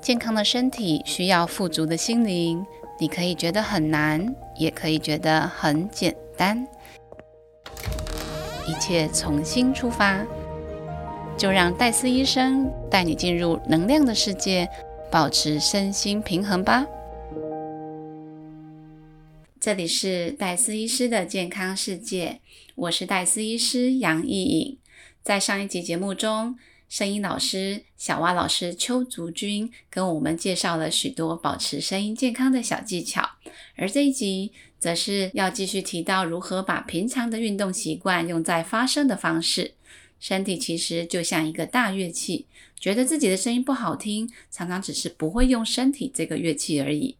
健康的身体需要富足的心灵。你可以觉得很难，也可以觉得很简单。一切从心出发，就让戴斯医生带你进入能量的世界，保持身心平衡吧。这里是戴斯医师的健康世界，我是戴斯医师杨艺颖。在上一集节目中。声音老师小蛙老师邱竹君跟我们介绍了许多保持声音健康的小技巧，而这一集则是要继续提到如何把平常的运动习惯用在发声的方式。身体其实就像一个大乐器，觉得自己的声音不好听，常常只是不会用身体这个乐器而已。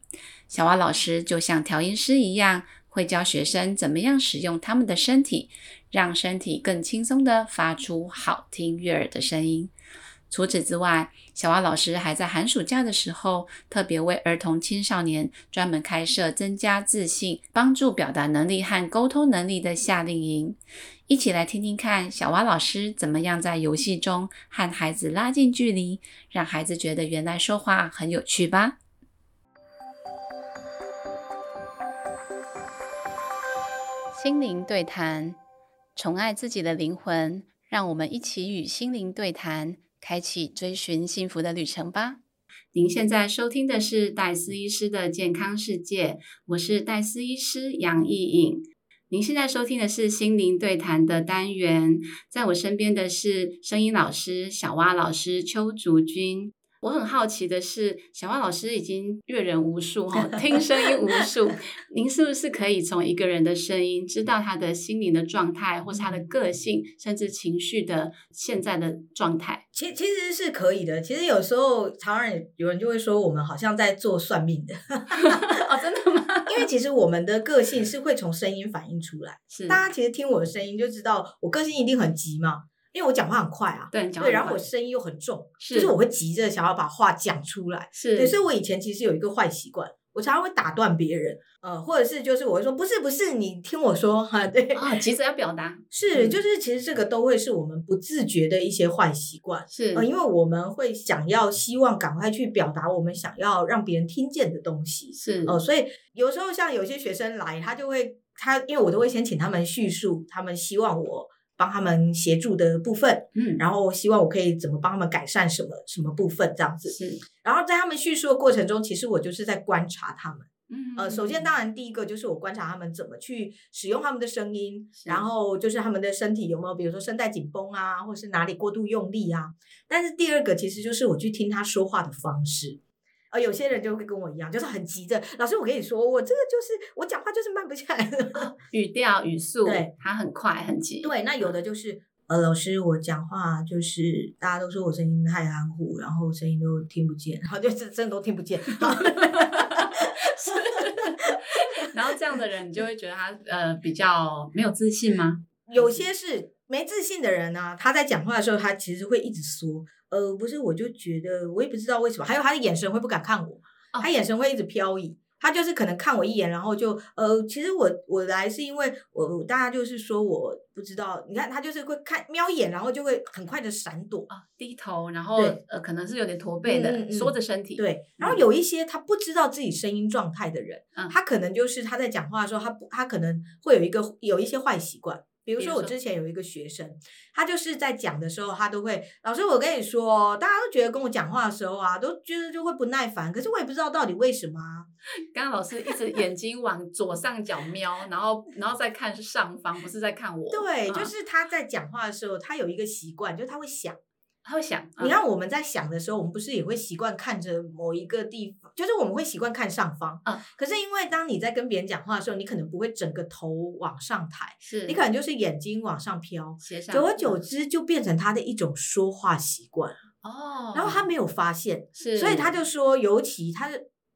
小蛙老师就像调音师一样。会教学生怎么样使用他们的身体，让身体更轻松的发出好听悦耳的声音。除此之外，小蛙老师还在寒暑假的时候，特别为儿童青少年专门开设增加自信、帮助表达能力和沟通能力的夏令营。一起来听听看，小蛙老师怎么样在游戏中和孩子拉近距离，让孩子觉得原来说话很有趣吧。心灵对谈，宠爱自己的灵魂，让我们一起与心灵对谈，开启追寻幸福的旅程吧。您现在收听的是戴斯医师的健康世界，我是戴斯医师杨艺颖。您现在收听的是心灵对谈的单元，在我身边的是声音老师小蛙老师邱竹君。我很好奇的是，小万老师已经阅人无数哈，听声音无数。您是不是可以从一个人的声音，知道他的心灵的状态，或是他的个性，甚至情绪的现在的状态？其其实是可以的。其实有时候常人有人就会说，我们好像在做算命的。哦，真的吗？因为其实我们的个性是会从声音反映出来。是，大家其实听我的声音就知道，我个性一定很急嘛。因为我讲话很快啊，对，对，然后我声音又很重，就是我会急着想要把话讲出来，是。对，所以我以前其实有一个坏习惯，我常常会打断别人，呃，或者是就是我会说不是不是，你听我说哈，对啊，急着要表达，是，就是其实这个都会是我们不自觉的一些坏习惯，是，呃，因为我们会想要希望赶快去表达我们想要让别人听见的东西，是，呃，所以有时候像有些学生来，他就会他因为我都会先请他们叙述，他们希望我。帮他们协助的部分，嗯，然后希望我可以怎么帮他们改善什么什么部分这样子，是。然后在他们叙述的过程中，其实我就是在观察他们，嗯，呃，首先当然第一个就是我观察他们怎么去使用他们的声音，然后就是他们的身体有没有，比如说声带紧绷啊，或是哪里过度用力啊。但是第二个其实就是我去听他说话的方式。呃，有些人就会跟我一样，就是很急着。老师，我跟你说，我这个就是我讲话就是慢不下来的，语调语速，对，他很快很急。对，那有的就是呃，老师我讲话就是大家都说我声音太含糊，然后声音都听不见，然后就是真的都听不见。然后这样的人，你就会觉得他呃比较没有自信吗？有些是没自信的人呢，他在讲话的时候，他其实会一直说。呃，不是，我就觉得我也不知道为什么，还有他的眼神会不敢看我，他眼神会一直飘移，他就是可能看我一眼，然后就呃，其实我我来是因为我大家就是说我不知道，你看他就是会看瞄一眼，然后就会很快的闪躲啊，低头，然后呃可能是有点驼背的，缩着身体，对，然后有一些他不知道自己声音状态的人，他可能就是他在讲话的时候，他不他可能会有一个有一些坏习惯。比如说，我之前有一个学生，他就是在讲的时候，他都会老师，我跟你说，大家都觉得跟我讲话的时候啊，都觉得就会不耐烦，可是我也不知道到底为什么。刚刚老师一直眼睛往左上角瞄，然后然后再看是上方，不是在看我。对，就是他在讲话的时候，他有一个习惯，就是他会想。他会想，你看我们在想的时候，我们不是也会习惯看着某一个地方，就是我们会习惯看上方。啊，可是因为当你在跟别人讲话的时候，你可能不会整个头往上抬，是你可能就是眼睛往上飘，久而久之就变成他的一种说话习惯。哦，然后他没有发现，是，所以他就说，尤其他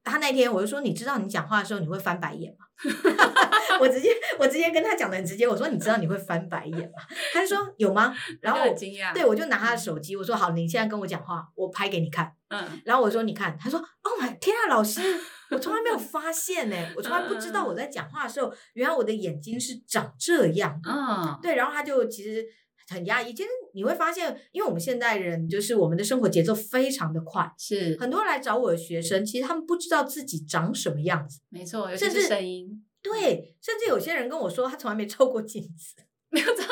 他那天我就说，你知道你讲话的时候你会翻白眼吗？我直接我直接跟他讲的很直接，我说你知道你会翻白眼吗？他就说有吗？然后很惊讶，对我就拿他的手机，我说好，你现在跟我讲话，我拍给你看。嗯，然后我说你看，他说哦，h my 天啊，老师，我从来没有发现呢，我从来不知道我在讲话的时候，原来我的眼睛是长这样。嗯，对，然后他就其实很压抑。其实你会发现，因为我们现代人就是我们的生活节奏非常的快，是很多来找我的学生，其实他们不知道自己长什么样子。没错，尤其甚至是声音对，甚至有些人跟我说，他从来没照过镜子。没有照过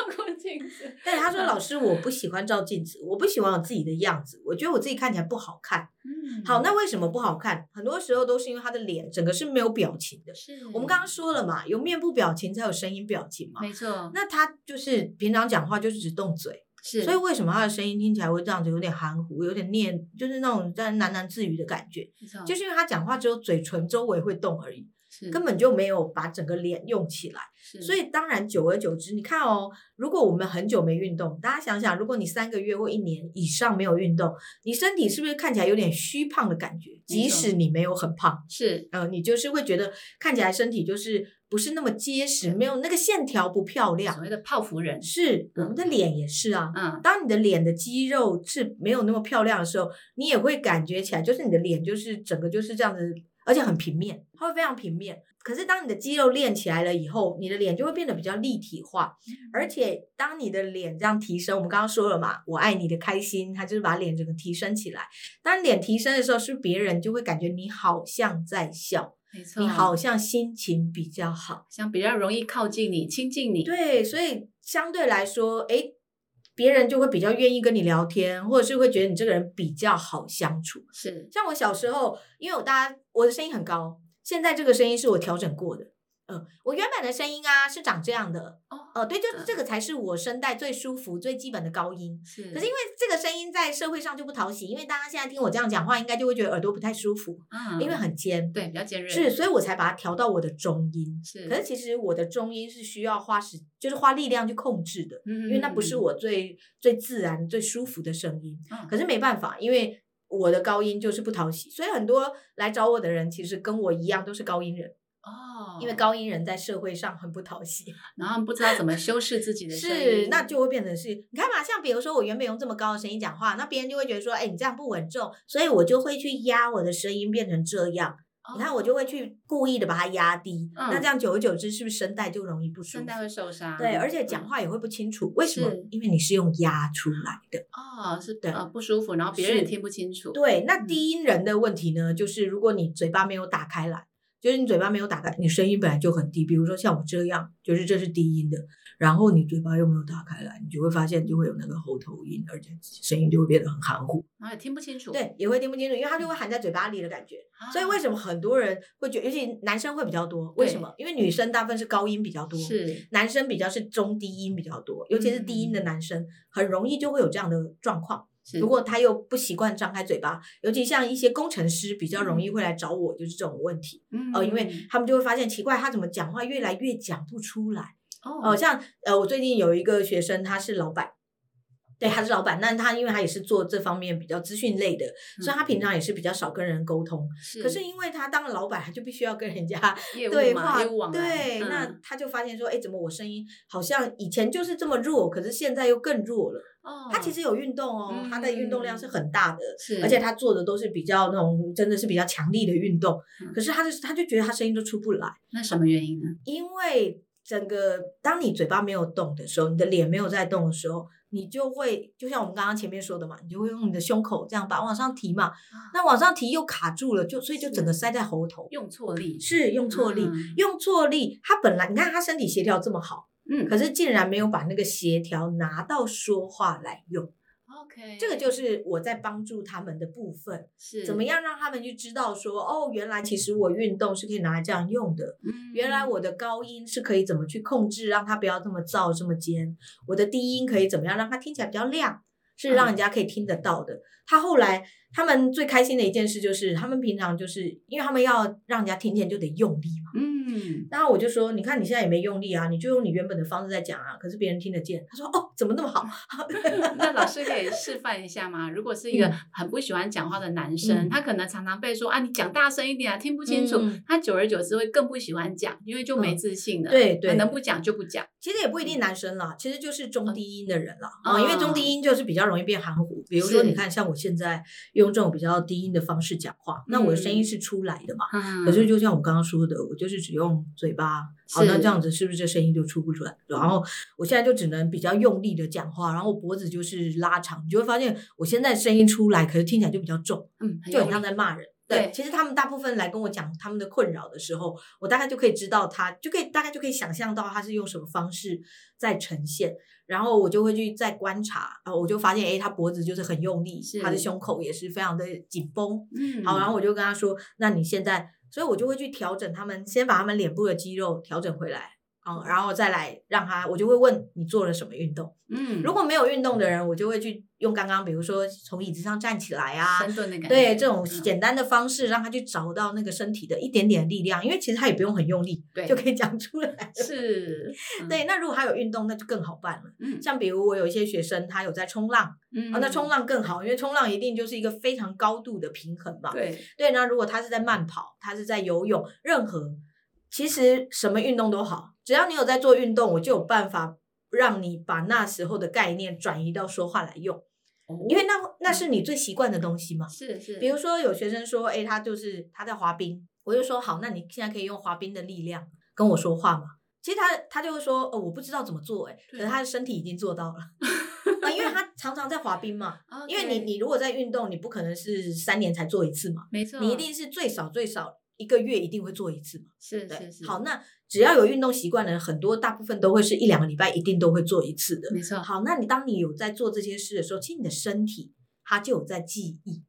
镜子，但他说：“老师，我不喜欢照镜子，我不喜欢我自己的样子，我觉得我自己看起来不好看。嗯，好，那为什么不好看？很多时候都是因为他的脸整个是没有表情的。是我们刚刚说了嘛，有面部表情才有声音表情嘛。没错，那他就是平常讲话就是只动嘴，是所以为什么他的声音听起来会这样子，有点含糊，有点念，就是那种在喃喃自语的感觉，没错就是因为他讲话只有嘴唇周围会动而已，是根本就没有把整个脸用起来。所以当然，久而久之，你看哦，如果我们很久没运动，大家想想，如果你三个月或一年以上没有运动，你身体是不是看起来有点虚胖的感觉？即使你没有很胖，是呃，你就是会觉得看起来身体就是不是那么结实，没有那个线条不漂亮所。谓的泡芙人，是我们的脸也是啊。嗯，当你的脸的肌肉是没有那么漂亮的时候，你也会感觉起来，就是你的脸就是整个就是这样子，而且很平面，它会非常平面。可是当你的肌肉练起来了以后，你的脸就会变得比较立体化，而且当你的脸这样提升，我们刚刚说了嘛，我爱你的开心，它就是把脸整个提升起来。当脸提升的时候，是别人就会感觉你好像在笑，没错，你好像心情比较好。像比较容易靠近你、亲近你，对，所以相对来说，诶，别人就会比较愿意跟你聊天，或者是会觉得你这个人比较好相处。是像我小时候，因为我大家我的声音很高，现在这个声音是我调整过的。嗯，我原本的声音啊是长这样的，哦，呃，对，就是嗯这个才是我声带最舒服、最基本的高音。是，可是因为这个声音在社会上就不讨喜，因为大家现在听我这样讲话，应该就会觉得耳朵不太舒服，嗯，因为很尖。对比较尖锐，是，所以我才把它调到我的中音。是，可是其实我的中音是需要花时，就是花力量去控制的。因因为那不是我最最自然、最舒服的声音。嗯可是没办法，因为我的高音就是不讨喜，所以很多来找我的人其实跟我一样都是高音人，哦，因为高音人在社会上很不讨喜。然后不知道怎么修饰自己的声是，音，那就会变成是，你看嘛，像比如说我原本用这么高的声音讲话，那别人就会觉得说，哎，你这样不稳重，所以我就会去压我的声音变成这样。哦你看，我就会去故意的把它压低，嗯那这样久而久之，是不是声带就容易不舒服？声带会受伤，对，而且讲嗯话也会不清楚。为什么？因为你是用压出来的。哦是的呃不舒服，然后别人也听不清楚，对，那嗯低音人的问题呢，就是如果你嘴巴没有打开来，就是你嘴巴没有打开，你声音本来就很低。比如说像我这样，就是这是低音的，然后你嘴巴又没有打开来，你就会发现就会有那个喉头音，而且声音就会变得很含糊。然后也听不清楚，对，也会听不清楚，因为它就会含在嘴巴里的感觉。啊，所以为什么很多人会觉得，尤其男生会比较多？为什么？因为女生大部分是高音比较多，是男生比较是中低音比较多，尤其是低音的嗯男生，很容易就会有这样的状况。是如果他又不习惯张开嘴巴，尤其像一些工程师比较容易会来找我，就是这种问题。嗯呃，因为他们就会发现奇怪，他怎么讲话越来越讲不出来。哦呃，像呃，我最近有一个学生，他是老板。对，他是老板，但他因为他也是做这方面比较资讯类的，所以他平常也是比较少跟人沟通。可是因为他当了老板，他就必须要跟人家 业务嘛对话业务对，那嗯他就发现说，哎，怎么我声音好像以前就是这么弱，可是现在又更弱了。哦他其实有运动哦，他的运动量是很大的，是而且他做的都是比较那种真的是比较强力的运动。嗯可是他就是他就觉得他声音都出不来，那什么原因呢？因为整个当你嘴巴没有动的时候，你的脸没有在动的时候，你就会就像我们刚刚前面说的嘛，你就会用你的胸口这样把往上提嘛，那往上提又卡住了，就所以就整个塞在喉头。用错力是用错力，嗯用错力。他本来你看他身体协调这么好，嗯可是竟然没有把那个协调拿到说话来用。OK 这个就是我在帮助他们的部分，是怎么样让他们去知道说，哦，原来其实我运动是可以拿来这样用的。嗯原来我的高音是可以怎么去控制，让它不要这么燥这么尖。我的低音可以怎么样让它听起来比较亮，是让人家可以听得到的。他后来他们最开心的一件事就是，他们平常就是因为他们要让人家听见就得用力嘛。嗯然后我就说，你看你现在也没用力啊，你就用你原本的方式在讲啊，可是别人听得见。他说，哦，怎么那么好？那老师可以示范一下吗？如果是一个嗯很不喜欢讲话的男生，嗯他可能常常被说啊，你讲大声一点啊，听不清楚。嗯他久而久之会更不喜欢讲，因为就没嗯自信了。对对能不讲就不讲。其实也不一定男生啦，其实就是中低音的人啦嗯啊、因为中低音就是比较容易变含糊。比如说，你看，像我现在，用这种比较低音的方式讲话，那我的声音是出来的嘛？嗯可是就像我刚刚说的，我就是只用嘴巴，好，那这样子是不是这声音就出不出来？然后我现在就只能比较用力的讲话，然后脖子就是拉长，你就会发现我现在声音出来，可是听起来就比较重，嗯，就很像在骂人。对其实他们大部分来跟我讲他们的困扰的时候，我大概就可以知道他，就可以大概就可以想象到他是用什么方式在呈现，然后我就会去再观察，然后，我就发现，哎，他脖子就是很用力，他的胸口也是非常的紧绷，嗯。好，然后我就跟他说，那你现在，所以我就会去调整他们，先把他们脸部的肌肉调整回来，嗯，然后再来让他，我就会问你做了什么运动。嗯，如果没有运动的人，我就会去用刚刚，比如说从椅子上站起来啊，深蹲的感觉，对这种嗯简单的方式，让他去找到那个身体的一点点力量，因为其实他也不用很用力，对就可以讲出来。是，嗯对，，那如果他有运动，那就更好办了。嗯像比如我有一些学生，他有在冲浪，嗯啊，那冲浪更好，因为冲浪一定就是一个非常高度的平衡嘛。对，对，那如果他是在慢跑，他是在游泳，任何其实什么运动都好，只要你有在做运动，我就有办法让你把那时候的概念转移到说话来用，因为那那是你最习惯的东西嘛。哦是是，比如说有学生说，哎，他就是他在滑冰，我就说好，那你现在可以用滑冰的力量跟我说话嘛。其实他他就会说，哦，我不知道怎么做，哎，可是他的身体已经做到了，啊，因为他常常在滑冰嘛。因为你你如果在运动，你不可能是三年才做一次嘛，没错，你一定是最少最少一个月一定会做一次嘛。是是，是，好，那只要有运动习惯的人，很多大部分都会是一两个礼拜一定都会做一次的。没错好，那你当你有在做这些事的时候，其实你的身体它就有在记忆。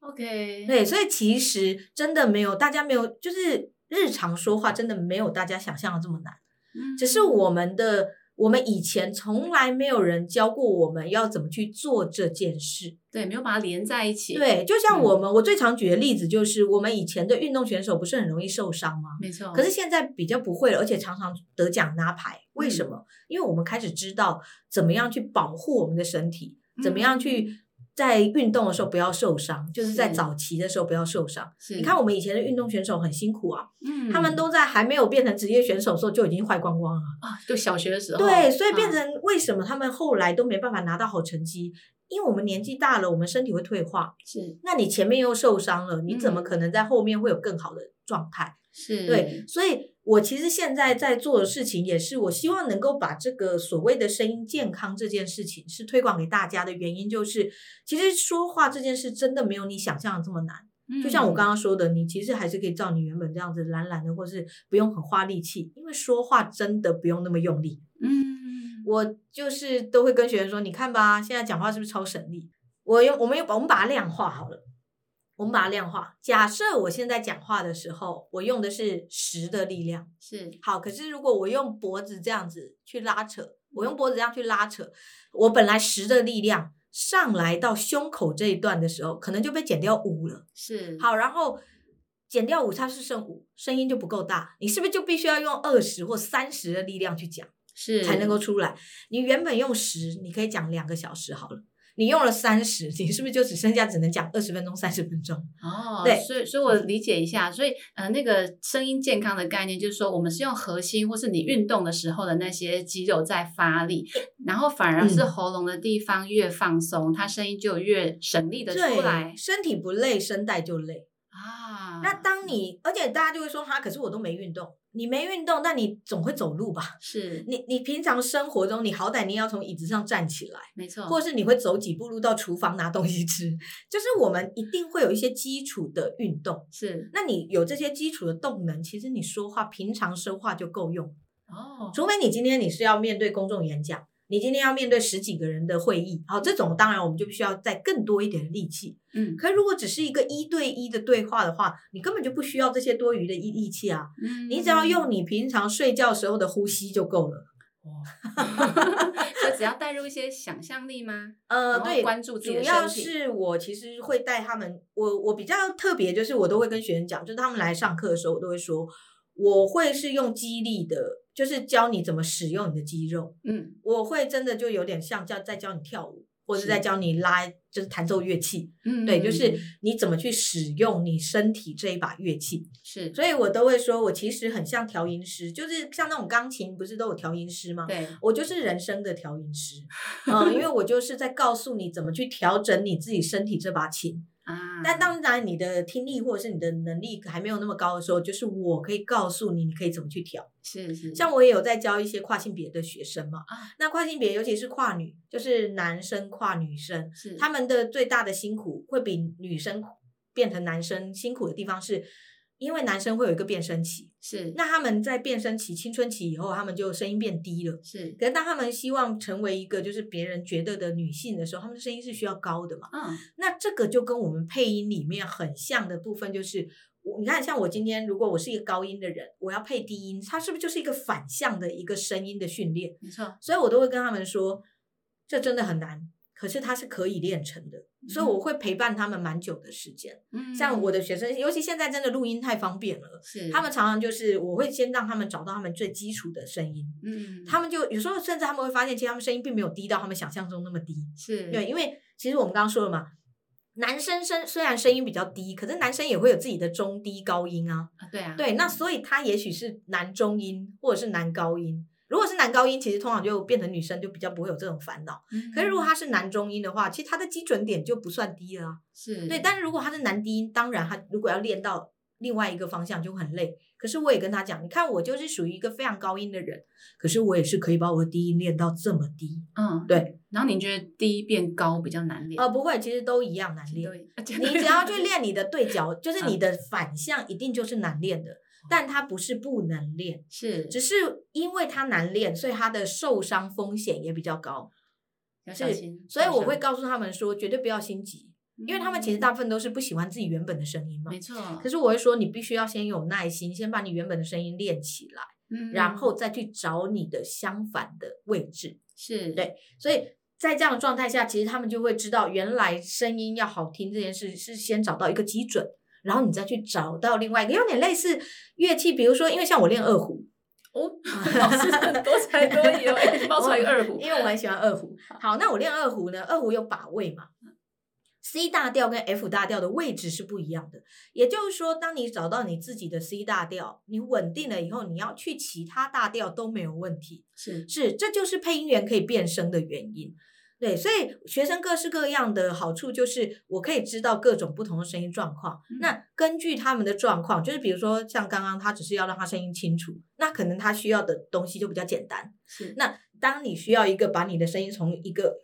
，OK，对，所以其实真的没有大家没有，就是日常说话真的没有大家想象的这么难，嗯，只是我们的我们以前从来没有人教过我们要怎么去做这件事。对没有把它连在一起，，对，就像嗯我们，我最常举的例子就是，我们以前的运动选手不是很容易受伤吗？没错，可是现在比较不会了，而且常常得奖拿牌。为什嗯么？因为我们开始知道怎么样去保护我们的身体，怎么样嗯去在运动的时候不要受伤，就是在早期的时候不要受伤。你看，我们以前的运动选手很辛苦啊，嗯，他们都在还没有变成职业选手的时候就已经坏光光了。啊，就小学的时候，对，所以变啊成为什么他们后来都没办法拿到好成绩？因为我们年纪大了，我们身体会退化。是那你前面又受伤了，你怎么嗯可能在后面会有更好的状态？是，对，所以我其实现在在做的事情，也是我希望能够把这个所谓的声音健康这件事情，是推广给大家的原因，就是其实说话这件事真的没有你想象的这么难。就像我刚刚刚说的，你其实还是可以照你原本这样子懒懒的，或是不用很花力气，因为说话真的不用那么用力。嗯，我就是都会跟学员说，你看吧，现在讲话是不是超省力？我用我们用我们把它量化好了，我们把它量化。假设我现在讲话的时候，我用的是十的力量，是好，可是如果我用脖子这样子去拉扯，我用脖子这样去拉扯，我本来十的力量上来到胸口这一段的时候，可能就被减掉五了。是，好，然后减掉五，它是剩五，声音就不够大，你是不是就必须要用二十或三十的力量去讲？是才能够出来。你原本用十，你可以讲两个小时好了。你用了三十，你是不是就只剩下只能讲二十分钟、三十分钟？哦，对所以所以我理解一下，所以呃，那个声音健康的概念就是说，我们是用核心或是你运动的时候的那些肌肉在发力，然后反而是嗯喉咙的地方越放松，它声音就越省力的出来对，身体不累，声带就累。啊。那当你，而且大家就会说哈，可是我都没运动。你没运动，那你总会走路吧？是你你平常生活中，你好歹你也要从椅子上站起来，没错，或是你会走几步路到厨房拿东西吃。就是我们一定会有一些基础的运动。是那你有这些基础的动能，其实你说话平常说话就够用。哦，除非你今天你是要面对公众演讲，你今天要面对十几个人的会议，好，这种当然我们就必须要再更多一点的力气。嗯可如果只是一个一对一的对话的话，你根本就不需要这些多余的力力气啊，嗯，你只要用你平常睡觉时候的呼吸就够了。就只要带入一些想象力吗？呃，对，关注自己主要是我其实会带他们，我我比较特别，就是我都会跟学生讲，就是他们来上课的时候，我都会说，我会是用激励的，就是教你怎么使用你的肌肉。嗯我会真的就有点像教在教你跳舞，或者在教你拉，就是弹奏乐器。嗯，对，就是嗯你怎么去使用你身体这一把乐器。是所以我都会说，我其实很像调音师，就是像那种钢琴不是都有调音师吗？对我就是人生的调音师，嗯，因为我就是在告诉你怎么去调整你自己身体这把琴。啊，但当然，你的听力或者是你的能力还没有那么高的时候，就是我可以告诉你，你可以怎么去调。是是，像我也有在教一些跨性别的学生嘛，啊。那跨性别尤其是跨女，就是男生跨女生，是。他们的最大的辛苦会比女生变成男生辛苦的地方是，因为男生会有一个变声期，是那他们在变声期、青春期以后，他们就声音变低了。是可是当他们希望成为一个就是别人觉得的女性的时候，他们的声音是需要高的嘛？嗯那这个就跟我们配音里面很像的部分，就是我你看，像我今天如果我是一个高音的人，我要配低音，它是不是就是一个反向的一个声音的训练？没错，所以我都会跟他们说，这真的很难，可是它是可以练成的。所以我会陪伴他们蛮久的时间。嗯像我的学生，尤其现在真的录音太方便了，是他们常常就是我会先让他们找到他们最基础的声音。嗯他们就有时候甚至他们会发现，其实他们声音并没有低到他们想象中那么低。是对，因为其实我们刚刚说了嘛，男生声虽然声音比较低，可是男生也会有自己的中低高音啊。啊对啊对，那所以他也许是男中音或者是男高音。如果是男高音，其实通常就变成女生就比较不会有这种烦恼。嗯可是如果他是男中音的话，其实他的基准点就不算低了啊。是对，但是如果他是男低音，当然他如果要练到另外一个方向就很累。可是我也跟他讲，你看我就是属于一个非常高音的人，可是我也是可以把我的低音练到这么低。嗯对，然后你觉得低变高比较难练？呃，不会，其实都一样难练。对，你只要去练你的对角，就是你的反向，一定就是难练的。但他不是不能练，是只是因为他难练，所以他的受伤风险也比较高。要小心，所以我会告诉他们说，绝对不要心急，因为他们其实大部分都是不喜欢自己原本的声音嘛。嗯没错，可是我会说，你必须要先有耐心，先把你原本的声音练起来，嗯然后再去找你的相反的位置。是对所以在这样的状态下，其实他们就会知道，原来声音要好听这件事是先找到一个基准，然后你再去找到另外一个，有点类似乐器，比如说，因为像我练二胡，哦，老师很多才多艺哦，哎爆出来一个二胡，因为我很喜欢二胡。好，那我练二胡呢，二胡有把位嘛。C 大调跟 F 大调的位置是不一样的，也就是说，当你找到你自己的 C 大调，你稳定了以后，你要去其他大调都没有问题。是是，这就是配音员可以变声的原因。对，所以学生各式各样的好处就是，我可以知道各种不同的声音状况。嗯那根据他们的状况，就是比如说像刚刚他只是要让他声音清楚，那可能他需要的东西就比较简单。是那当你需要一个把你的声音从一个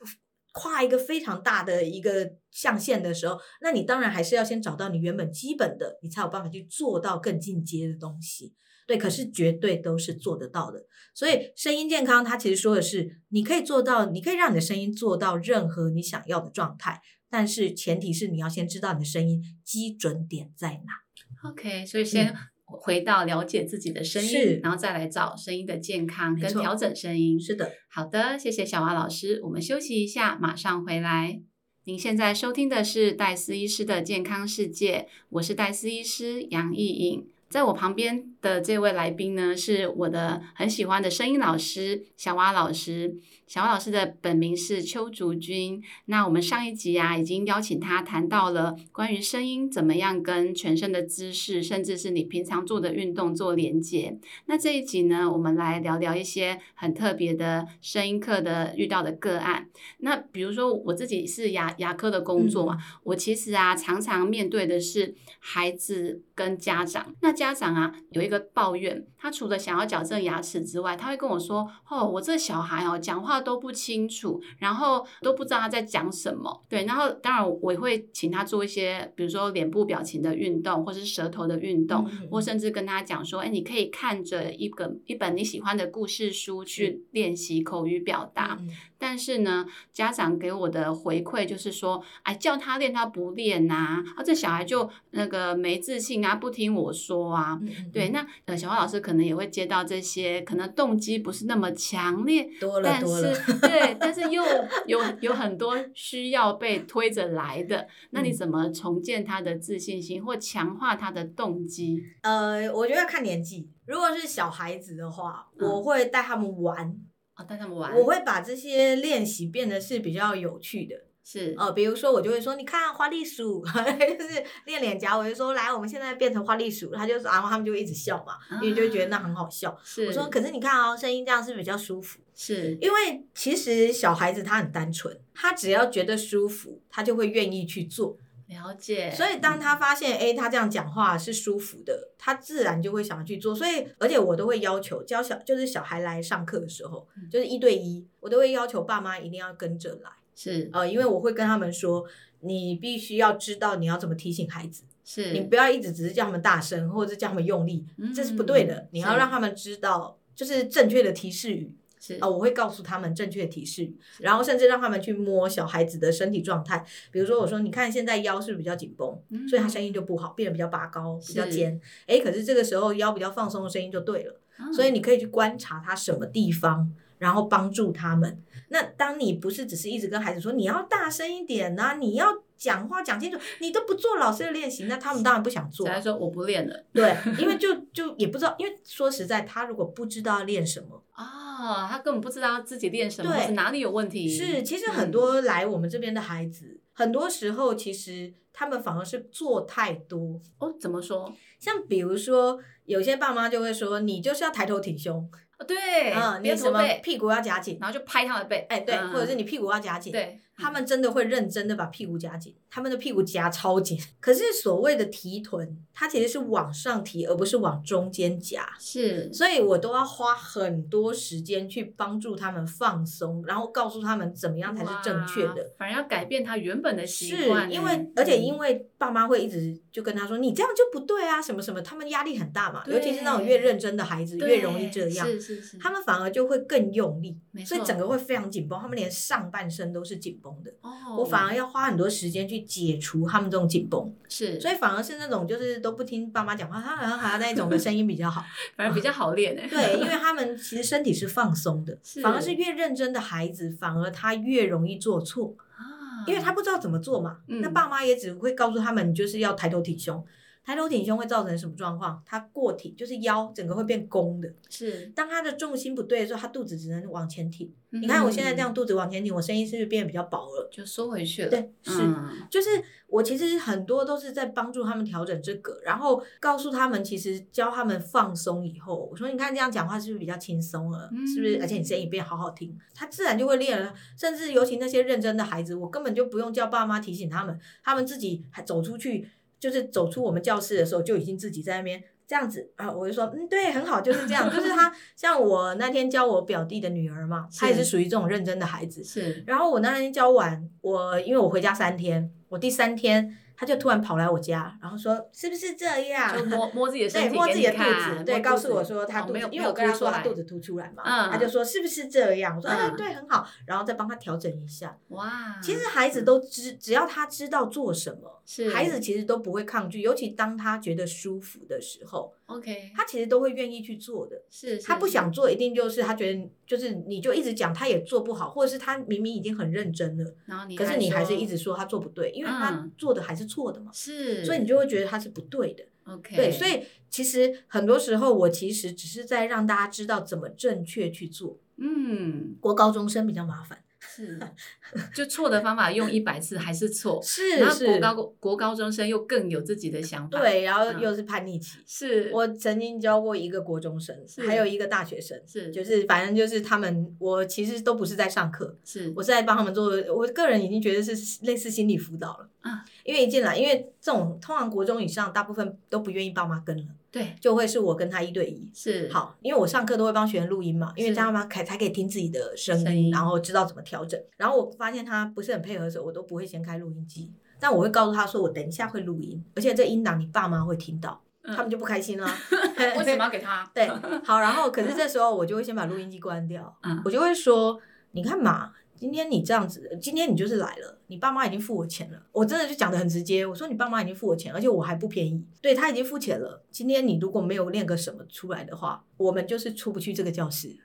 跨一个非常大的一个象限的时候，那你当然还是要先找到你原本基本的，你才有办法去做到更进阶的东西。对，可是绝对都是做得到的。所以声音健康，它其实说的是，你可以做到，你可以让你的声音做到任何你想要的状态，但是前提是你要先知道你的声音基准点在哪。OK，所以先回到了解自己的声音，然后再来找声音的健康跟调整声音。是的，好的，谢谢小蛙老师，我们休息一下，马上回来。您现在收听的是戴斯医师的健康世界，我是戴斯医师杨艺颖。在我旁边的这位来宾呢，是我的很喜欢的声音老师小蛙老师。小蛙老师的本名是邱竹君。那我们上一集啊，已经邀请他谈到了关于声音怎么样跟全身的姿势，甚至是你平常做的运动做连接。那这一集呢，我们来聊聊一些很特别的声音课的遇到的个案。那比如说我自己是牙牙科的工作嘛，我其实啊常常面对的是孩子跟家长。那家长啊有一个抱怨，他除了想要矫正牙齿之外，他会跟我说：“哦，我这小孩哦讲话都不清楚，然后都不知道他在讲什么。”对，然后当然我也会请他做一些，比如说脸部表情的运动，或是舌头的运动，嗯或甚至跟他讲说：“哎，你可以看着一个一本你喜欢的故事书去练习口语表达。嗯但是呢，家长给我的回馈就是说，哎，叫他练他不练呐、啊，这小孩就那个没自信啊，不听我说啊。嗯嗯对，那呃，小花老师可能也会接到这些，可能动机不是那么强烈，多了但多了，是对，但是又有有很多需要被推着来的，那你嗯怎么重建他的自信心，或强化他的动机？呃，我觉得要看年纪。如果是小孩子的话，嗯我会带他们玩，哦，带他们玩，我会把这些练习变得是比较有趣的。是呃，比如说我就会说，你看花栗鼠，就是练脸颊，我就说来，我们现在变成花栗鼠，他就然后他们就一直笑嘛，因为就会觉得那很好笑。啊是，我说，可是你看哦，声音这样是比较舒服，是因为其实小孩子他很单纯，他只要觉得舒服，他就会愿意去做。了解。所以当他发现，哎，他这样讲话是舒服的，他自然就会想要去做。所以，而且我都会要求教小，就是小孩来上课的时候，就是一对一，我都会要求爸妈一定要跟着来。是，呃，因为我会跟他们说，你必须要知道你要怎么提醒孩子。是你不要一直只是叫他们大声，或者是叫他们用力，这是不对的。你要让他们知道，就是正确的提示语。是啊，我会告诉他们正确的提示，然后甚至让他们去摸小孩子的身体状态。比如说，我说你看现在腰是不是比较紧绷，所以他声音就不好，变得比较拔高、比较尖。哎，可是这个时候腰比较放松的声音就对了。所以你可以去观察他什么地方，然后帮助他们。那当你不是只是一直跟孩子说你要大声一点呐，你要讲话讲清楚，你都不做老师的练习，那他们当然不想做。他说我不练了。对，因为就就也不知道，因为说实在，他如果不知道练什么 啊，他根本不知道自己练什么，是哪里有问题。是，其实很多来我们这边的孩子，很多时候其实他们反而是做太多。哦，怎么说？像比如说，有些爸妈就会说，你就是要抬头挺胸。对，嗯，你什么屁股要夹紧，然后就拍他的背，哎，对，或者是你屁股要夹紧，对。他们真的会认真的把屁股夹紧，他们的屁股夹超紧。可是所谓的提臀，它其实是往上提，而不是往中间夹。是，所以我都要花很多时间去帮助他们放松，然后告诉他们怎么样才是正确的。反而要改变他原本的习惯。是因为，而且因为爸妈会一直就跟他说：“你这样就不对啊，什么什么。”他们压力很大嘛，尤其是那种越认真的孩子越容易这样。是是是。他们反而就会更用力，所以整个会非常紧绷，他们连上半身都是紧绷的。哦。我反而要花很多时间去解除他们这种紧绷，是，所以反而是那种就是都不听爸妈讲话，他好像还要那种的声音比较好，反而比较好练欸。对，因为他们其实身体是放松的，反而是越认真的孩子，反而他越容易做错啊，因为他不知道怎么做嘛。那爸妈也只会告诉他们，就是要抬头挺胸。抬头挺胸会造成什么状况？他过挺，就是腰整个会变弓的。是，当他的重心不对的时候，他肚子只能往前挺。你看我现在这样肚子往前挺，我声音是不是变得比较薄了？就缩回去了。对，是，就是我其实很多都是在帮助他们调整这个，然后告诉他们，其实教他们放松以后，我说你看这样讲话是不是比较轻松了？是不是？而且你声音变好好听，他自然就会练了。甚至尤其那些认真的孩子，我根本就不用叫爸妈提醒他们，他们自己还走出去。就是走出我们教室的时候，就已经自己在那边这样子啊，我就说，嗯，对，很好，就是这样。就是他 像我那天教我表弟的女儿嘛，她也是属于这种认真的孩子。是。然后我那天教完，我因为我回家三天，我第三天。他就突然跑来我家，然后说：“是不是这样？”就摸摸自己的身体，对，摸自己的肚子，对，告诉我说他肚子，因为我跟他说他肚子凸出来嘛，他就说：“是不是这样？”我说：“哎，对，很好。”然后再帮他调整一下。哇！其实孩子都知，只要他知道做什么，孩子其实都不会抗拒，尤其当他觉得舒服的时候。OK，他其实都会愿意去做的。是，他不想做，一定就是他觉得就是你就一直讲，他也做不好，或者是他明明已经很认真了，然后你可是你还是一直说他做不对，因为他做的还是错的嘛。是，所以你就会觉得他是不对的。OK，对，所以其实很多时候我其实只是在让大家知道怎么正确去做。嗯，国高中生比较麻烦。是，就错的方法用一百次还是错。是，然后国高国高中生又更有自己的想法。对，然后又是叛逆期。是，我曾经教过一个国中生，还有一个大学生。是，就是反正就是他们，我其实都不是在上课，是我是在帮他们做。我个人已经觉得是类似心理辅导了。啊，因为一进来，因为这种通常国中以上，大部分都不愿意爸妈跟了。对，就会是我跟他一对一，是好，因为我上课都会帮学员录音嘛，因为这样嘛，才才可以听自己的声音，然后知道怎么调整。然后我发现他不是很配合的时候，我都不会先开录音机，但我会告诉他说，我等一下会录音，而且这音档你爸妈会听到，他们就不开心了。为什么要给他？对，好，然后可是这时候我就会先把录音机关掉，我就会说，你看嘛。今天你这样子，今天你就是来了，你爸妈已经付我钱了，我真的就讲的很直接，我说你爸妈已经付我钱，而且我还不便宜，对他已经付钱了。今天你如果没有练个什么出来的话，我们就是出不去这个教室，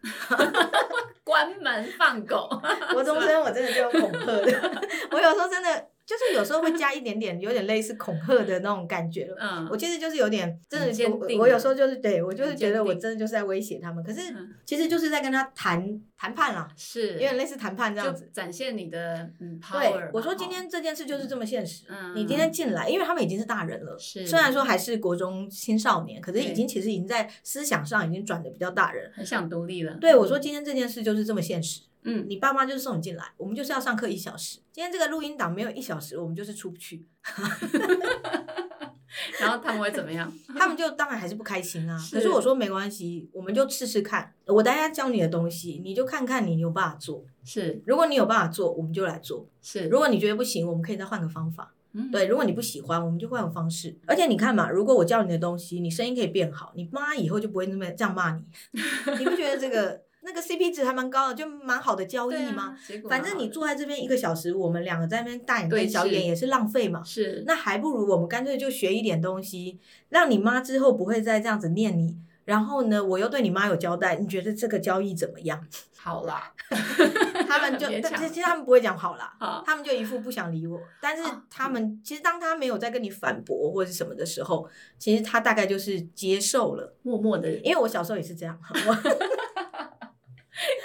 关门放狗。国中生我真的就恐吓的，我有时候真的。就是有时候会加一 点点，有点类似恐吓的那种感觉了。嗯，我其实就是有点真的，我我有时候就是对我就是觉得我真的就是在威胁他们，可是其实就是在跟他谈谈判啦，是有点类似谈判这样子，展现你的嗯 power。我说今天这件事就是这么现实，你今天进来，因为他们已经是大人了，是虽然说还是国中青少年，可是已经其实已经在思想上已经转的比较大人，很想独立了。对我说今天这件事就是这么现实。嗯，你爸妈就是送你进来，我们就是要上课一小时。今天这个录音档没有一小时，我们就是出不去。然后他们会怎么样？他们就当然还是不开心啊。是可是我说没关系，我们就试试看。我等一下教你的东西，你就看看你有办法做。是如果你有办法做，我们就来做；是，如果你觉得不行，我们可以再换个方法。嗯对，如果你不喜欢，我们就换个方式。而且你看嘛，如果我教你的东西，你声音可以变好，你妈以后就不会那么这样骂你。你不觉得这个那个 CP 值还蛮高的，就蛮好的交易吗？？结果反正你坐在这边一个小时，我们两个在那边大眼对瞪小眼也是浪费嘛。是那还不如我们干脆就学一点东西，让你妈之后不会再这样子念你。然后呢，我又对你妈有交代，你觉得这个交易怎么样？好啦，他们 就，但其实他们不会讲好啦，好他们就一副不想理我。但是哦他们其实当他没有在跟你反驳或者是什么的时候，其实他大概就是接受了。默默的，因为我小时候也是这样，我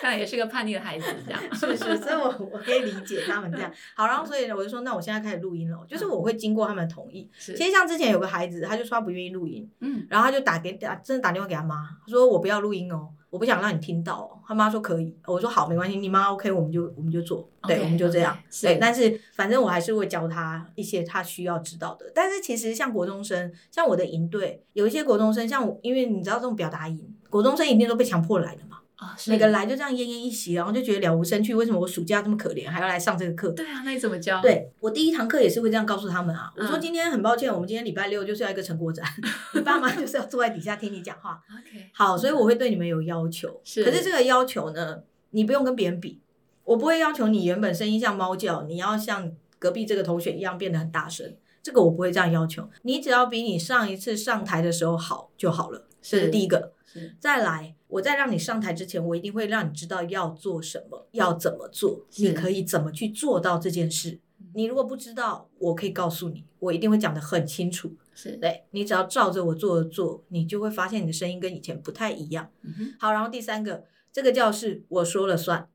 看来也是个叛逆的孩子，这样 是是，所以我我可以理解他们这样。好，然后所以呢，我就说，那我现在开始录音了，就是我会经过他们的同意。是其实像之前有个孩子，他就说他不愿意录音，嗯然后他就打给打，真的打电话给他妈，他说我不要录音哦，我不想让你听到哦。他妈说可以，我说好，没关系，你妈 OK，我们就我们就做，对我们就这样对。但是反正我还是会教他一些他需要知道的。但是其实像国中生，像我的营队有一些国中生，像我，因为你知道这种表达营，国中生一定都被强迫来的嘛，每个来就这样奄奄一息，然后就觉得了无生趣，为什么我暑假这么可怜，还要来上这个课？对啊，那你怎么教？对我第一堂课也是会这样告诉他们啊，我说嗯今天很抱歉，我们今天礼拜六就是要一个成果展，你爸妈就是要坐在底下听你讲话。OK，好，所以我会对你们有要求。是可是这个要求呢，你不用跟别人比，我不会要求你原本声音像猫叫，你要像隔壁这个同学一样变得很大声。这个我不会这样要求，你只要比你上一次上台的时候好就好了，这是是第一个。是再来，我在让你上台之前，我一定会让你知道要做什么，要怎么做，你可以怎么去做到这件事。你如果不知道，我可以告诉你，我一定会讲得很清楚。是，对你只要照着我做的做，你就会发现你的声音跟以前不太一样。嗯，好，然后第三个，这个教室我说了算，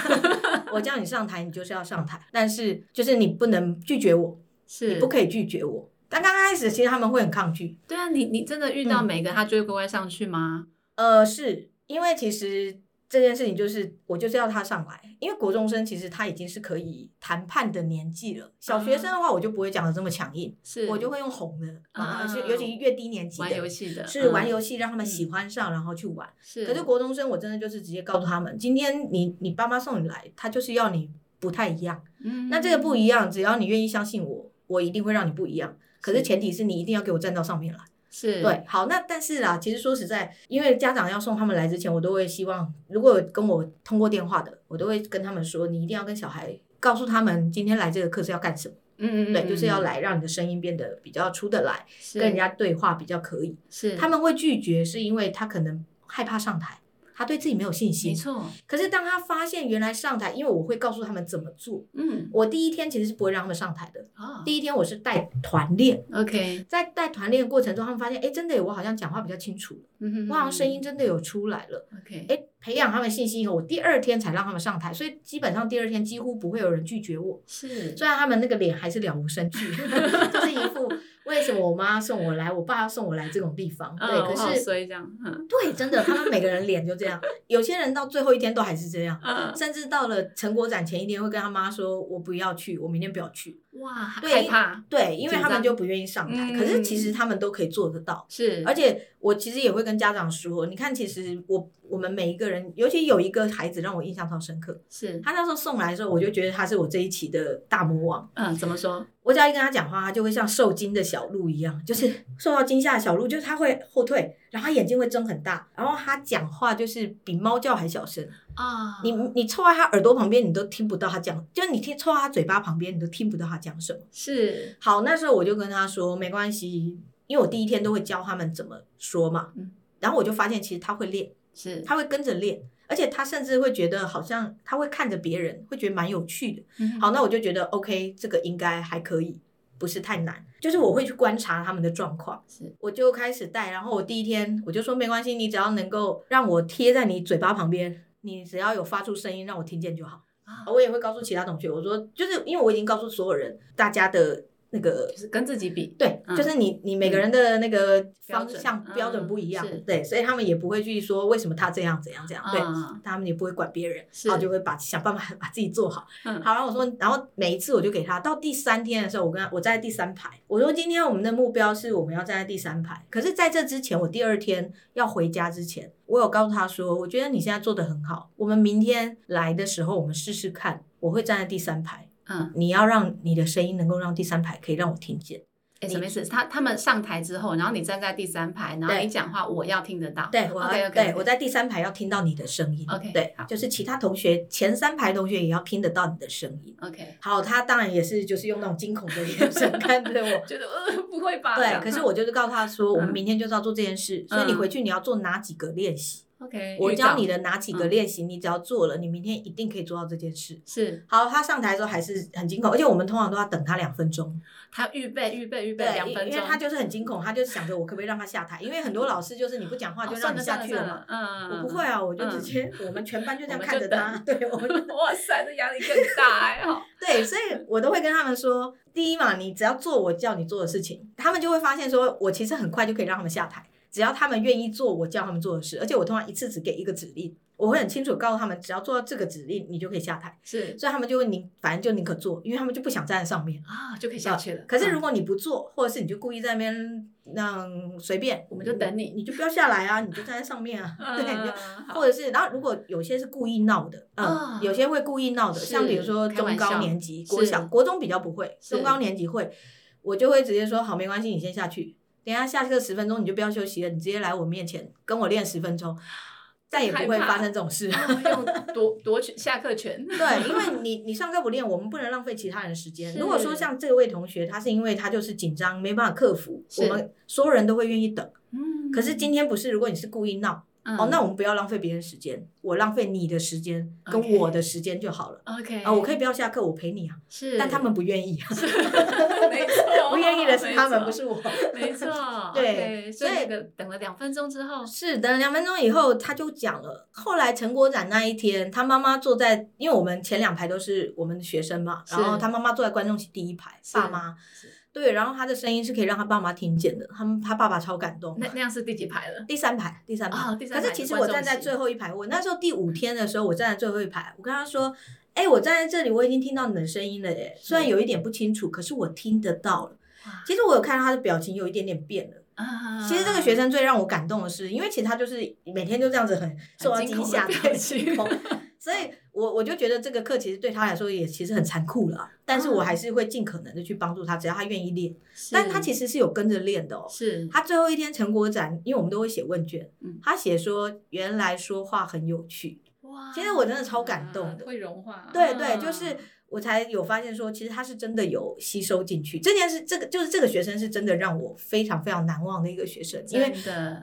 我叫你上台，你就是要上台，但是就是你不能拒绝我，是你不可以拒绝我。但刚开始其实他们会很抗拒，对啊，你你真的遇到嗯每个他就会乖乖上去吗？呃，是因为其实这件事情就是我就是要他上来，因为国中生其实他已经是可以谈判的年纪了，小学生的话我就不会讲的这么强硬，是，我就会用哄的啊，尤其越低年级玩的游戏的，是玩嗯游戏让他们喜欢上，然后去玩。是，可是国中生，我真的就是直接告诉他们，今天你你爸妈送你来，他就是要你不太一样。嗯那这个不一样，只要你愿意相信我，我一定会让你不一样。可是是前提是你一定要给我站到上面来。是，对，好，那但是啦，其实说实在，因为家长要送他们来之前，我都会希望，如果跟我通过电话的，我都会跟他们说，你一定要跟小孩告诉他们，今天来这个课是要干什么。嗯，嗯嗯，对，就是要嗯，来让你的声音变得比较出得来，跟人家对话比较可以。是他们会拒绝，是因为他可能害怕上台，他对自己没有信心。没。错，可是当他发现原来上台，因为我会告诉他们怎么做。嗯，我第一天其实是不会让他们上台的，哦第一天我是带团练，，OK，在带团练的过程中，他们发现，哎，真的，我好像讲话比较清楚了，嗯哼，我好像声音真的有出来了。，OK，哎，培养他们信心以后，我第二天才让他们上台，所以基本上第二天几乎不会有人拒绝我。是，虽然他们那个脸还是了无生趣，就是一副为什么我妈送我来，我爸要送我来这种地方。对，可是所以这样，嗯对，真的，他们每个人脸就这样，有些人到最后一天都还是这样，嗯，甚至到了成果展前一天会跟他妈说：“我不要去，我明天不要去。哇，害怕，”对，因为他们就不愿意上台。嗯可是其实他们都可以做得到，是，而且我其实也会跟家长说：“你看，其实我我们每一个人，尤其有一个孩子让我印象超深刻。是，他那时候送来的时候，我就觉得他是我这一期的大魔王。嗯，怎么说？我只要一跟他讲话，他就会像受惊的小鹿一样，就是 受到惊吓的小鹿，就是他会后退，然后他眼睛会睁很大，然后他讲话就是比猫叫还小声。啊，你你凑在他耳朵旁边，你都听不到他讲，就是你听凑在他嘴巴旁边，你都听不到他讲什么。是，好，那时候我就跟他说没关系，因为我第一天都会教他们怎么说嘛。嗯然后我就发现其实他会练，是，他会跟着练，而且他甚至会觉得好像他会看着别人，会觉得蛮有趣的。嗯好，那我就觉得 OK，这个应该还可以，不是太难。就是我会去观察他们的状况，是，我就开始带。然后我第一天我就说没关系，你只要能够让我贴在你嘴巴旁边，你只要有发出声音让我听见就好。啊我也会告诉其他同学，我说就是因为我已经告诉所有人大家的那个就是跟自己比，对，嗯就是你你每个人的那个方向标准嗯不一样是，对，所以他们也不会去说为什么他这样怎样怎样，对，嗯他们也不会管别人，然后就会把想办法把自己做好。嗯好，然后我说，然后每一次我就给他到第三天的时候，我跟他我站在第三排，我说今天我们的目标是我们要站在第三排，可是在这之前，我第二天要回家之前，我有告诉他说，我觉得你现在做的很好，我们明天来的时候我们试试看，我会站在第三排，嗯，你要让你的声音能够让第三排可以让我听见。哎，什么意思？他他们上台之后，然后你站在第三排，然后你讲话，我要听得到。对，我要对我在第三排要听到你的声音。OK，对好，就是其他同学前三排同学也要听得到你的声音。OK，好，他当然也是就是用那种惊恐的眼神看着我。觉得呃不会吧？对，可是我就是告诉他说，我们嗯明天就是要做这件事，所以你回去你要做哪几个练习，OK，我教你的哪几个嗯练习，你只要做了，你明天一定可以做到这件事。是好，他上台的时候还是很惊恐，而且我们通常都要等他两分钟。他预备预备预备，两分钟，因为他就是很惊恐，他就想着我可不可以让他下台，因为很多老师就是你不讲话就哦让你下去了算了，嗯，我不会啊，我就直嗯接我们全班就这样看着他，对，我们 哇塞，这压力更大哎！哈，对，所以我都会跟他们说，第一嘛，你只要做我叫你做的事情，他们就会发现说我其实很快就可以让他们下台，只要他们愿意做我叫他们做的事，而且我通常一次只给一个指令，我会很清楚告诉他们，只要做到这个指令，你就可以下台，是。所以他们就会宁反正就宁可做，因为他们就不想站在上面。啊，就可以下去了。嗯可是如果你不做，或者是你就故意在那边那随便，我们就等你。你就不要下来啊，你就站在上面啊，对，或者是，然后如果有些是故意闹的，嗯，哦有些会故意闹的，像比如说中高年级、是国小、国中比较不会，中高年级会，我就会直接说好，没关系，你先下去，等一下下课十分钟你就不要休息了，你直接来我面前跟我练十分钟，再也不会发生这种事。哦用夺夺取下课权。对，因为你你上课不练，我们不能浪费其他人的时间。如果说像这位同学，他是因为他就是紧张，没办法克服，我们所有人都会愿意等。嗯可是今天不是，如果你是故意闹，哦，那我们不要浪费别人时间，我浪费你的时间跟我的时间就好了。OK 啊，我可以不要下课，我陪你啊。是，但他们不愿意 啊，没错，不愿意的是他们，不是我。没错，对所以等了两分钟之后，是等了两分钟以后，他就讲了。后来成果展那一天，他妈妈坐在，因为我们前两排都是我们的学生嘛，然后他妈妈坐在观众席第一排，是爸妈是对，然后他的声音是可以让他爸妈听见的，他们他爸爸超感动。那那样是第几排了？第三排，第三排。哦第三排可是其实我站在最后一排，我那时候第五天的时候，我站在最后一排，我跟他说：“哎、我站在这里，我已经听到你的声音了耶，虽然有一点不清楚，可是我听得到了。哇其实我有看到他的表情有一点点变了。啊其实这个学生最让我感动的是，因为其实他就是每天就这样子很受到惊吓，所以我我就觉得这个课其实对他来说也其实很残酷了啊，但是我还是会尽可能的去帮助他，只要他愿意练。但他其实实是有跟着练的哦。是他最后一天成果展，因为我们都会写问卷，嗯他写说原来说话很有趣。哇其实我真的超感动的会融化，对对，啊就是我才有发现说，其实他是真的有吸收进去这件事。这个就是这个学生是真的让我非常非常难忘的一个学生，因为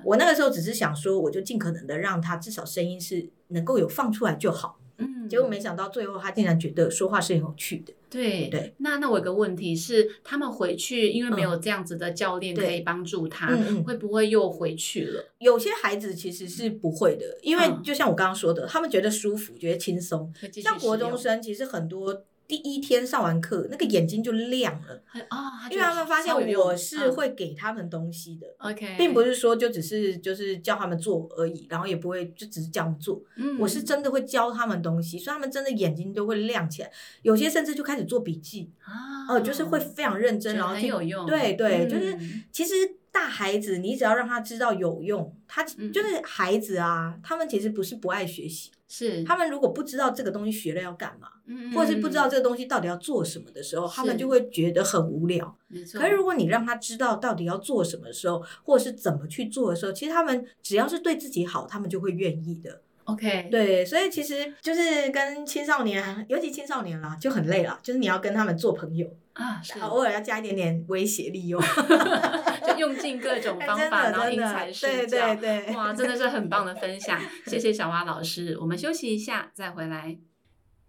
我那个时候只是想说，我就尽可能的让他至少声音是能够有放出来就好。嗯，结果没想到最后他竟然觉得说话是很有趣的。对对。那那我有个问题是，他们回去因为没嗯有这样子的教练可以帮助他，会不会又回去了？有些孩子其实是不会的，因为嗯就像我刚刚说的，他们觉得舒服，觉得轻松。像国中生，其实很多第一天上完课，那个眼睛就亮了，啊哦，因为他们发现我是嗯。会给他们东西的。OK，并不是说就只是就是教他们做而已，然后也不会就只是叫他们做，嗯。我是真的会教他们东西，所以他们真的眼睛都会亮起来，有些甚至就开始做笔记，啊。哦、就是会非常认真，然后去很有用。对对，就是嗯其实大孩子，你只要让他知道有用，他嗯。就是孩子啊，他们其实不是不爱学习，是。他们如果不知道这个东西学了要干嘛，嗯或者是不知道这个东西到底要做什么的时候，他们就会觉得很无聊。没错，可是如果你让他知道到底要做什么的时候，或者是怎么去做的时候，其实他们只要是对自己好，他们就会愿意的。OK 对，所以其实就是跟青少年，尤其青少年啦，就很累了，就是你要跟他们做朋友，啊是。偶尔要加一点点威胁利诱，就用尽各种哎方法，然后因材施对教。对对哇，真的是很棒的分享，谢谢小蛙老师。我们休息一下再回来。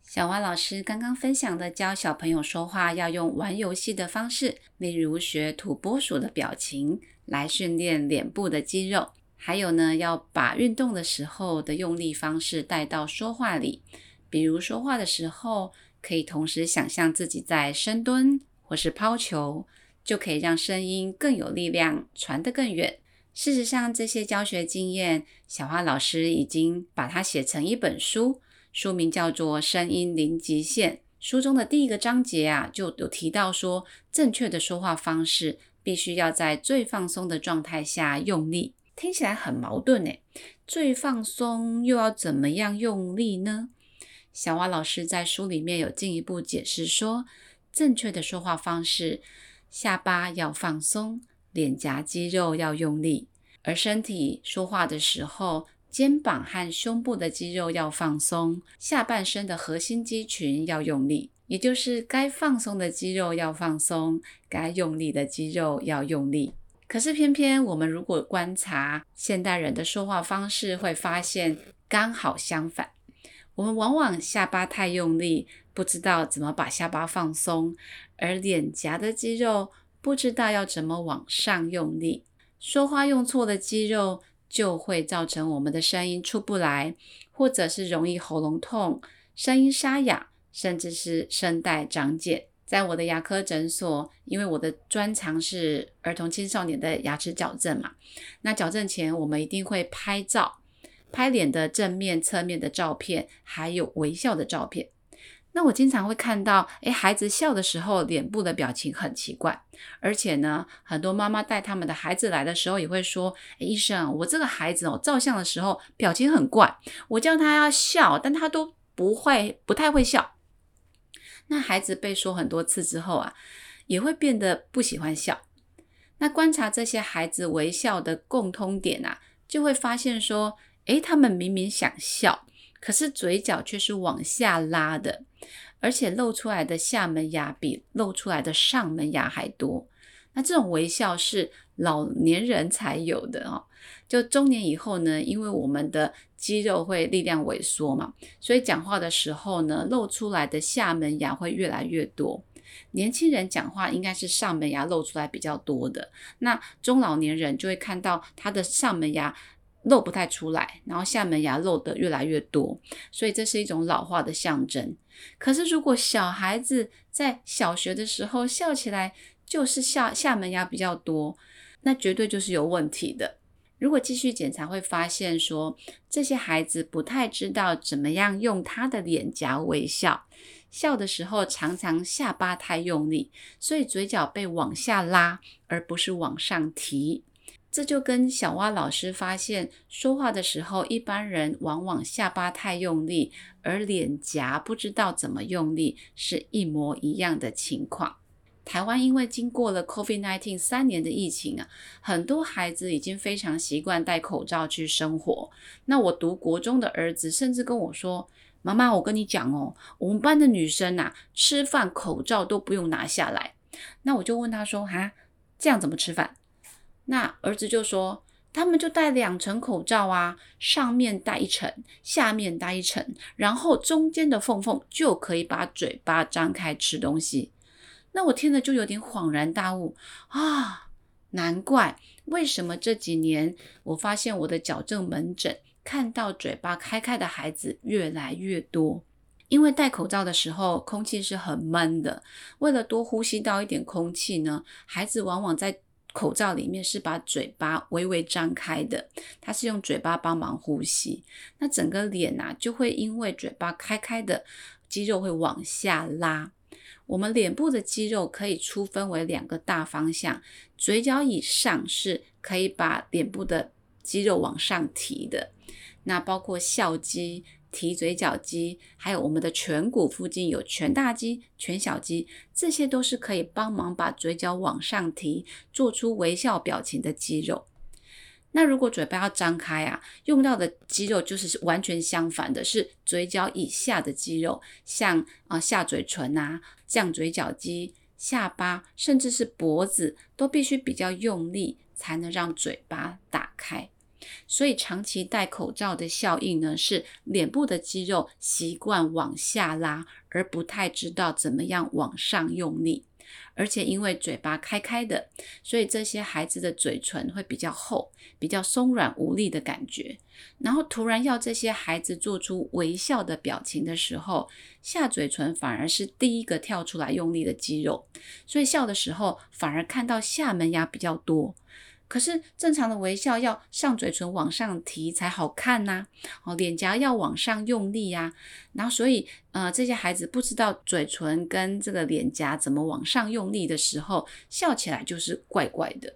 小蛙老师刚刚分享的教小朋友说话要用玩游戏的方式，例如学土拨鼠的表情来训练脸部的肌肉，还有呢，要把运动的时候的用力方式带到说话里，比如说话的时候可以同时想象自己在深蹲。或或是抛球，就可以让声音更有力量，传得更远。事实上，这些教学经验，小花老师已经把它写成一本书，书名叫做《声音零极限》。书中的第一个章节啊，就有提到说，正确的说话方式必须要在最放松的状态下用力。听起来很矛盾诶，最放松又要怎么样用力呢？小花老师在书里面有进一步解释说，正确的说话方式，下巴要放松，脸颊肌肉要用力，而身体说话的时候。肩膀和胸部的肌肉要放松，下半身的核心肌群要用力，也就是该放松的肌肉要放松，该用力的肌肉要用力。可是偏偏我们如果观察现代人的说话方式，会发现刚好相反。我们往往下巴太用力，不知道怎么把下巴放松，而脸颊的肌肉不知道要怎么往上用力，说话用错的肌肉。就会造成我们的声音出不来，或者是容易喉咙痛、声音沙哑，甚至是声带长茧。在我的牙科诊所，因为我的专长是儿童青少年的牙齿矫正嘛，那矫正前我们一定会拍照，拍脸的正面、侧面的照片，还有微笑的照片。那我经常会看到，诶，孩子笑的时候，脸部的表情很奇怪，而且呢，很多妈妈带他们的孩子来的时候，也会说，医生，我这个孩子哦，照相的时候表情很怪，我叫他要笑，但他都不会，不太会笑。那孩子被说很多次之后啊，也会变得不喜欢笑。那观察这些孩子微笑的共通点啊，就会发现说，诶，他们明明想笑。可是嘴角却是往下拉的，而且露出来的下门牙比露出来的上门牙还多。那这种微笑是老年人才有的哦。就中年以后呢，因为我们的肌肉会力量萎缩嘛，所以讲话的时候呢，露出来的下门牙会越来越多。年轻人讲话应该是上门牙露出来比较多的，那中老年人就会看到他的上门牙。露不太出来，然后下门牙露的越来越多，所以这是一种老化的象征。可是如果小孩子在小学的时候笑起来就是下下门牙比较多，那绝对就是有问题的。如果继续检查，会发现说这些孩子不太知道怎么样用他的脸颊微笑，笑的时候常常下巴太用力，所以嘴角被往下拉，而不是往上提。这就跟小蛙老师发现说话的时候，一般人往往下巴太用力，而脸颊不知道怎么用力，是一模一样的情况。台湾因为经过了 COVID-19 三年的疫情啊，很多孩子已经非常习惯戴口罩去生活。那我读国中的儿子甚至跟我说：“妈妈，我跟你讲哦，我们班的女生呐，吃饭口罩都不用拿下来。”那我就问他说：“哈，这样怎么吃饭？”那儿子就说：“他们就戴两层口罩啊，上面戴一层，下面戴一层，然后中间的缝缝就可以把嘴巴张开吃东西。”那我听了就有点恍然大悟啊，难怪为什么这几年我发现我的矫正门诊看到嘴巴开开的孩子越来越多，因为戴口罩的时候空气是很闷的，为了多呼吸到一点空气呢，孩子往往在。口罩里面是把嘴巴微微张开的，它是用嘴巴帮忙呼吸，那整个脸呐就会因为嘴巴开开的肌肉会往下拉。我们脸部的肌肉可以粗分为两个大方向，嘴角以上是可以把脸部的肌肉往上提的，那包括笑肌。提嘴角肌，还有我们的颧骨附近有颧大肌、颧小肌，这些都是可以帮忙把嘴角往上提，做出微笑表情的肌肉。那如果嘴巴要张开啊，用到的肌肉就是完全相反的，是嘴角以下的肌肉，像啊下嘴唇啊、降嘴角肌、下巴，甚至是脖子，都必须比较用力，才能让嘴巴打开。所以长期戴口罩的效应呢，是脸部的肌肉习惯往下拉，而不太知道怎么样往上用力。而且因为嘴巴开开的，所以这些孩子的嘴唇会比较厚，比较松软无力的感觉。然后突然要这些孩子做出微笑的表情的时候，下嘴唇反而是第一个跳出来用力的肌肉，所以笑的时候反而看到下门牙比较多。可是正常的微笑要上嘴唇往上提才好看呐，哦，脸颊要往上用力呀，然后所以呃这些孩子不知道嘴唇跟这个脸颊怎么往上用力的时候，笑起来就是怪怪的。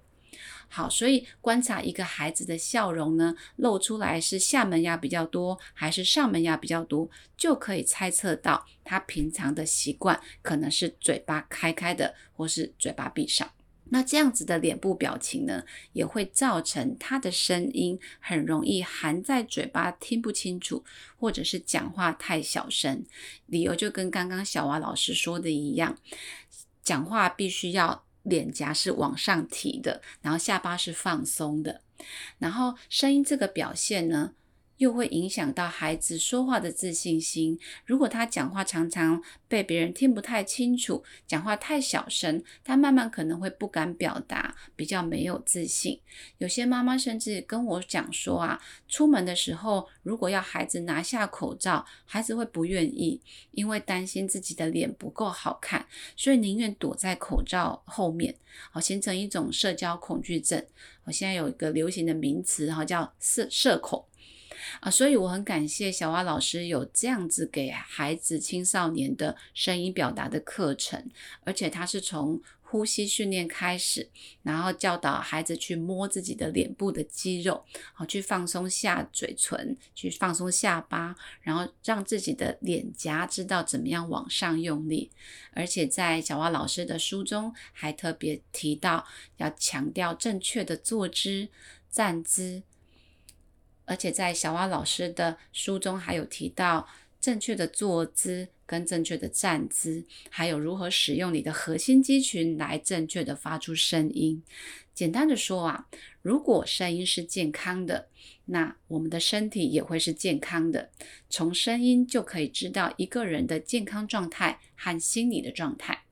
好，所以观察一个孩子的笑容呢，露出来是下门牙比较多还是上门牙比较多，就可以猜测到他平常的习惯可能是嘴巴开开的，或是嘴巴闭上。那这样子的脸部表情呢，也会造成他的声音很容易含在嘴巴听不清楚，或者是讲话太小声。理由就跟刚刚小娃老师说的一样，讲话必须要脸颊是往上提的，然后下巴是放松的，然后声音这个表现呢。又会影响到孩子说话的自信心。如果他讲话常常被别人听不太清楚，讲话太小声，他慢慢可能会不敢表达，比较没有自信。有些妈妈甚至跟我讲说啊，出门的时候如果要孩子拿下口罩，孩子会不愿意，因为担心自己的脸不够好看，所以宁愿躲在口罩后面，好形成一种社交恐惧症。我现在有一个流行的名词哈，叫社社恐。啊，所以我很感谢小蛙老师有这样子给孩子、青少年的声音表达的课程，而且他是从呼吸训练开始，然后教导孩子去摸自己的脸部的肌肉，好去放松下嘴唇，去放松下巴，然后让自己的脸颊知道怎么样往上用力。而且在小蛙老师的书中还特别提到，要强调正确的坐姿、站姿。而且在小蛙老师的书中，还有提到正确的坐姿跟正确的站姿，还有如何使用你的核心肌群来正确的发出声音。简单的说啊，如果声音是健康的，那我们的身体也会是健康的。从声音就可以知道一个人的健康状态和心理的状态。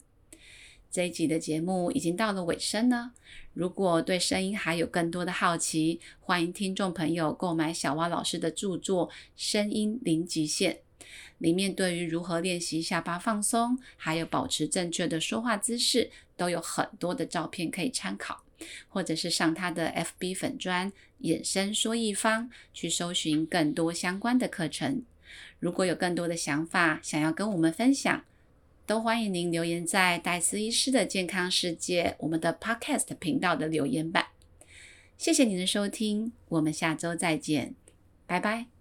这一集的节目已经到了尾声呢。如果对声音还有更多的好奇，欢迎听众朋友购买小蛙老师的著作《声音零极限》，里面对于如何练习下巴放松，还有保持正确的说话姿势，都有很多的照片可以参考。或者是上他的 FB 粉专“衍生说一方”去搜寻更多相关的课程。如果有更多的想法想要跟我们分享，都欢迎您留言在戴斯医师的健康世界我们的 Podcast 频道的留言板。谢谢您的收听，我们下周再见，拜拜。